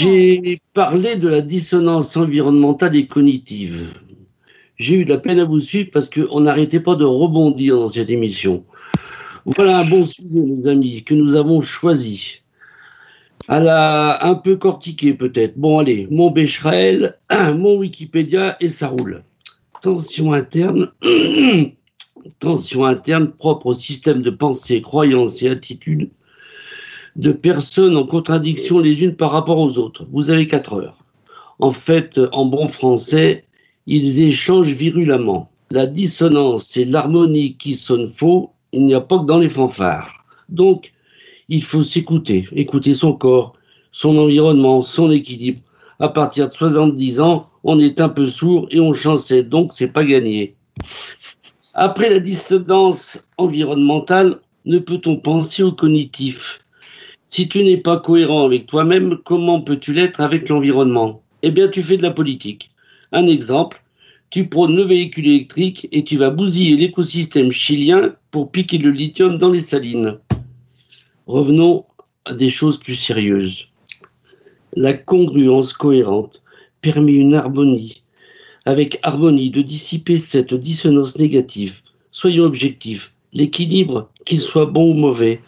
J'ai parlé de la dissonance environnementale et cognitive. J'ai eu de la peine à vous suivre parce qu'on n'arrêtait pas de rebondir dans cette émission. Voilà un bon sujet, mes amis, que nous avons choisi. Elle a un peu cortiqué peut-être. Bon, allez, mon Becherel, mon Wikipédia et ça roule. Tension interne, tension interne propre au système de pensée, croyances et attitudes de personnes en contradiction les unes par rapport aux autres. Vous avez quatre heures. En fait, en bon français, ils échangent virulemment. La dissonance et l'harmonie qui sonnent faux, il n'y a pas que dans les fanfares. Donc, il faut s'écouter, écouter son corps, son environnement, son équilibre. À partir de 70 ans, on est un peu sourd et on chancelle, donc c'est pas gagné. Après la dissonance environnementale, ne peut-on penser au cognitif? Si tu n'es pas cohérent avec toi-même, comment peux-tu l'être avec l'environnement? Eh bien, tu fais de la politique. Un exemple, tu prônes le véhicule électrique et tu vas bousiller l'écosystème chilien pour piquer le lithium dans les salines. Revenons à des choses plus sérieuses. La congruence cohérente permet une harmonie, avec harmonie de dissiper cette dissonance négative. Soyons objectifs. L'équilibre, qu'il soit bon ou mauvais,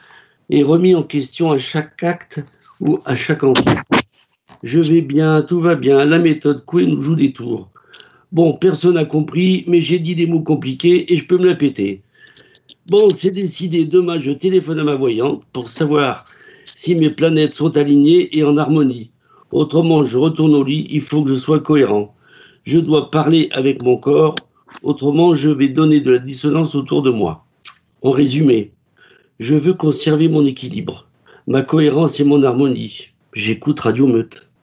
est remis en question à chaque acte ou à chaque enfant. Je vais bien, tout va bien, la méthode Coué nous joue des tours. Bon, personne n'a compris, mais j'ai dit des mots compliqués et je peux me la péter. Bon, c'est décidé, demain je téléphone à ma voyante pour savoir si mes planètes sont alignées et en harmonie. Autrement, je retourne au lit, il faut que je sois cohérent. Je dois parler avec mon corps, autrement je vais donner de la dissonance autour de moi. En résumé, je veux conserver mon équilibre, ma cohérence et mon harmonie. J'écoute Radio Meute.